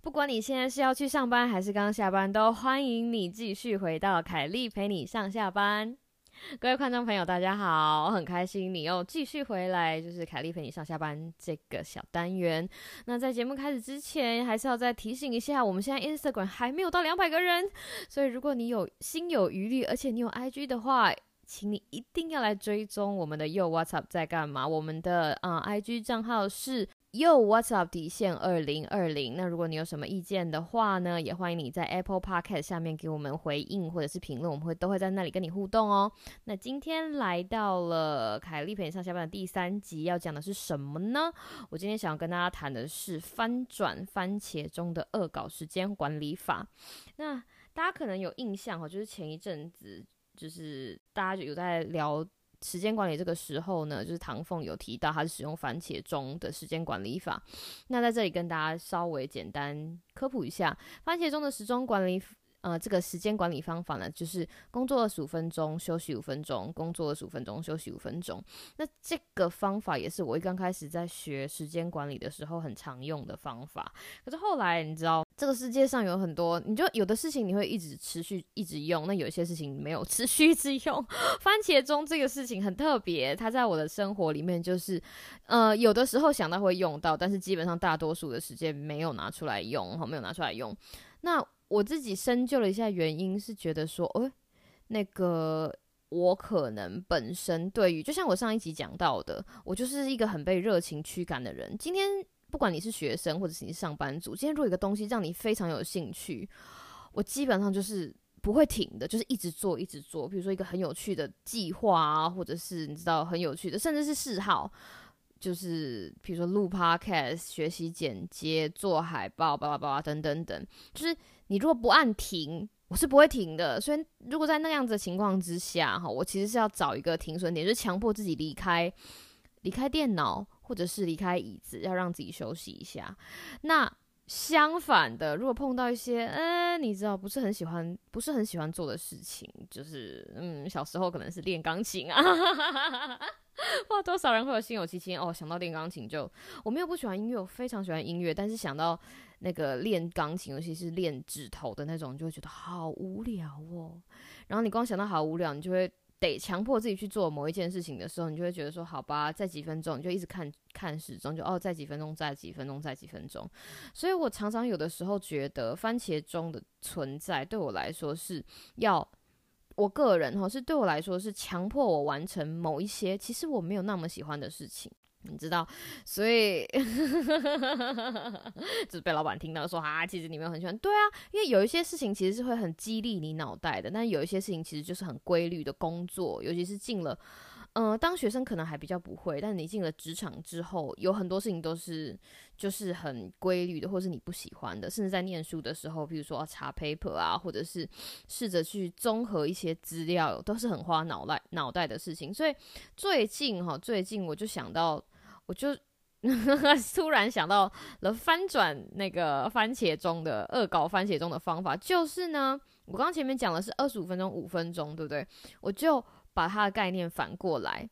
不管你现在是要去上班还是刚下班，都欢迎你继续回到凯莉陪你上下班。各位观众朋友，大家好，很开心你又继续回来，就是凯莉陪你上下班这个小单元。那在节目开始之前，还是要再提醒一下，我们现在 Instagram 还没有到两百个人，所以如果你有心有余力，而且你有 IG 的话，请你一定要来追踪我们的 Yo What's Up 在干嘛？我们的啊 IG 账号是。又 What's up 底线二零二零？那如果你有什么意见的话呢，也欢迎你在 Apple Podcast 下面给我们回应或者是评论，我们会都会在那里跟你互动哦。那今天来到了凯丽陪你上下班的第三集，要讲的是什么呢？我今天想要跟大家谈的是翻转番茄中的恶搞时间管理法。那大家可能有印象哈，就是前一阵子就是大家有在聊。时间管理这个时候呢，就是唐凤有提到他是使用番茄钟的时间管理法。那在这里跟大家稍微简单科普一下，番茄钟的时钟管理。呃，这个时间管理方法呢，就是工作二十五分钟，休息五分钟；工作二十五分钟，休息五分钟。那这个方法也是我一刚开始在学时间管理的时候很常用的方法。可是后来你知道，这个世界上有很多，你就有的事情你会一直持续一直用，那有一些事情没有 持续一直用。番茄钟这个事情很特别，它在我的生活里面就是，呃，有的时候想到会用到，但是基本上大多数的时间没有拿出来用，哈，没有拿出来用。那我自己深究了一下原因，是觉得说，哦，那个我可能本身对于，就像我上一集讲到的，我就是一个很被热情驱赶的人。今天不管你是学生或者是你是上班族，今天如果有个东西让你非常有兴趣，我基本上就是不会停的，就是一直做一直做。比如说一个很有趣的计划啊，或者是你知道很有趣的，甚至是嗜好。就是比如说录 podcast、学习剪接、做海报、叭叭叭等等等，就是你如果不按停，我是不会停的。所以如果在那样子的情况之下，哈，我其实是要找一个停损点，就是强迫自己离开，离开电脑或者是离开椅子，要让自己休息一下。那相反的，如果碰到一些，嗯，你知道不是很喜欢，不是很喜欢做的事情，就是嗯，小时候可能是练钢琴啊。哇，多少人会有心有戚戚哦？想到练钢琴就，我没有不喜欢音乐，我非常喜欢音乐。但是想到那个练钢琴，尤其是练指头的那种，就会觉得好无聊哦。然后你光想到好无聊，你就会得强迫自己去做某一件事情的时候，你就会觉得说，好吧，在几分钟，你就一直看看时钟，就哦，在几分钟，在几分钟，在几分钟。所以我常常有的时候觉得，番茄钟的存在对我来说是要。我个人哈是对我来说是强迫我完成某一些其实我没有那么喜欢的事情，你知道，所以 就是被老板听到说啊，其实你没有很喜欢，对啊，因为有一些事情其实是会很激励你脑袋的，但有一些事情其实就是很规律的工作，尤其是进了。嗯，当学生可能还比较不会，但你进了职场之后，有很多事情都是就是很规律的，或是你不喜欢的。甚至在念书的时候，比如说查 paper 啊，或者是试着去综合一些资料，都是很花脑袋脑袋的事情。所以最近哈，最近我就想到，我就 突然想到了翻转那个番茄钟的恶搞番茄钟的方法，就是呢，我刚刚前面讲的是二十五分钟、五分钟，对不对？我就。把它的概念反过来，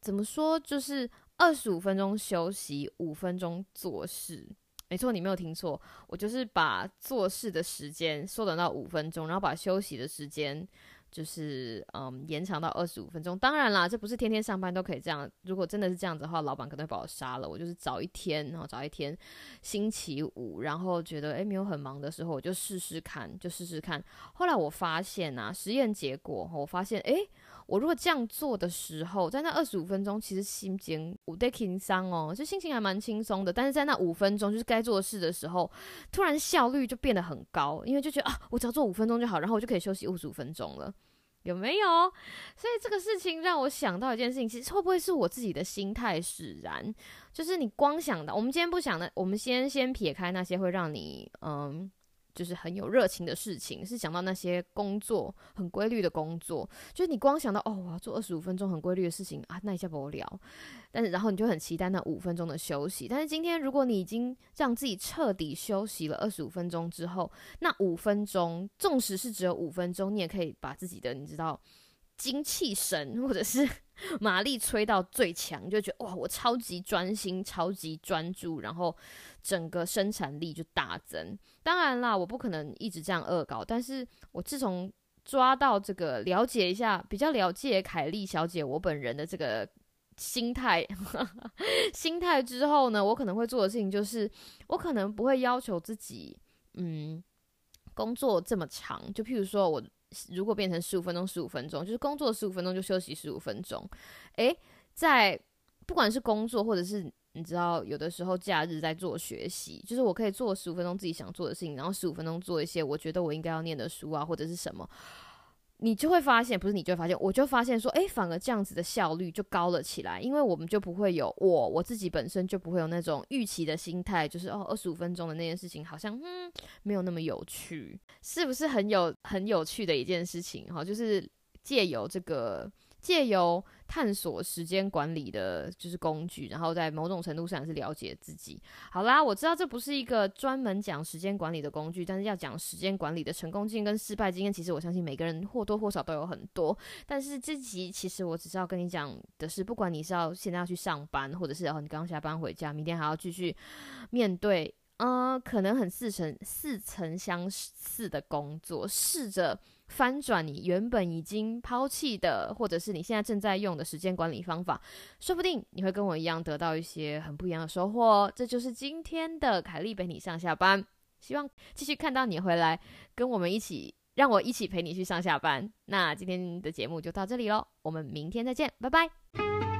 怎么说？就是二十五分钟休息，五分钟做事。没错，你没有听错，我就是把做事的时间缩短到五分钟，然后把休息的时间就是嗯延长到二十五分钟。当然啦，这不是天天上班都可以这样。如果真的是这样子的话，老板可能会把我杀了。我就是找一天，然后找一天星期五，然后觉得诶没有很忙的时候，我就试试看，就试试看。后来我发现啊，实验结果，我发现诶。我如果这样做的时候，在那二十五分钟，其实心情无得轻松哦，就心情还蛮轻松的。但是在那五分钟，就是该做事的时候，突然效率就变得很高，因为就觉得啊，我只要做五分钟就好，然后我就可以休息五十五分钟了，有没有？所以这个事情让我想到一件事情，其实会不会是我自己的心态使然？就是你光想到，我们今天不想的，我们先先撇开那些会让你嗯。就是很有热情的事情，是想到那些工作很规律的工作，就是你光想到哦，我要做二十五分钟很规律的事情啊，那一下不聊。但是然后你就很期待那五分钟的休息。但是今天如果你已经让自己彻底休息了二十五分钟之后，那五分钟，纵使是只有五分钟，你也可以把自己的你知道精气神或者是 马力吹到最强，就觉得哇，我超级专心、超级专注，然后。整个生产力就大增。当然啦，我不可能一直这样恶搞。但是我自从抓到这个，了解一下，比较了解凯莉小姐我本人的这个心态，心态之后呢，我可能会做的事情就是，我可能不会要求自己，嗯，工作这么长。就譬如说，我如果变成十五分钟，十五分钟，就是工作十五分钟就休息十五分钟。诶，在不管是工作或者是。你知道，有的时候假日在做学习，就是我可以做十五分钟自己想做的事情，然后十五分钟做一些我觉得我应该要念的书啊，或者是什么，你就会发现，不是你就会发现，我就发现说，诶，反而这样子的效率就高了起来，因为我们就不会有我我自己本身就不会有那种预期的心态，就是哦，二十五分钟的那件事情好像嗯没有那么有趣，是不是很有很有趣的一件事情？哈，就是借由这个。借由探索时间管理的，就是工具，然后在某种程度上是了解自己。好啦，我知道这不是一个专门讲时间管理的工具，但是要讲时间管理的成功经验跟失败经验，其实我相信每个人或多或少都有很多。但是这集其实我只是要跟你讲的是，不管你是要现在要去上班，或者是然后你刚下班回家，明天还要继续面对，呃，可能很似曾似曾相似的工作，试着。翻转你原本已经抛弃的，或者是你现在正在用的时间管理方法，说不定你会跟我一样得到一些很不一样的收获。这就是今天的凯莉陪你上下班，希望继续看到你回来，跟我们一起，让我一起陪你去上下班。那今天的节目就到这里喽，我们明天再见，拜拜。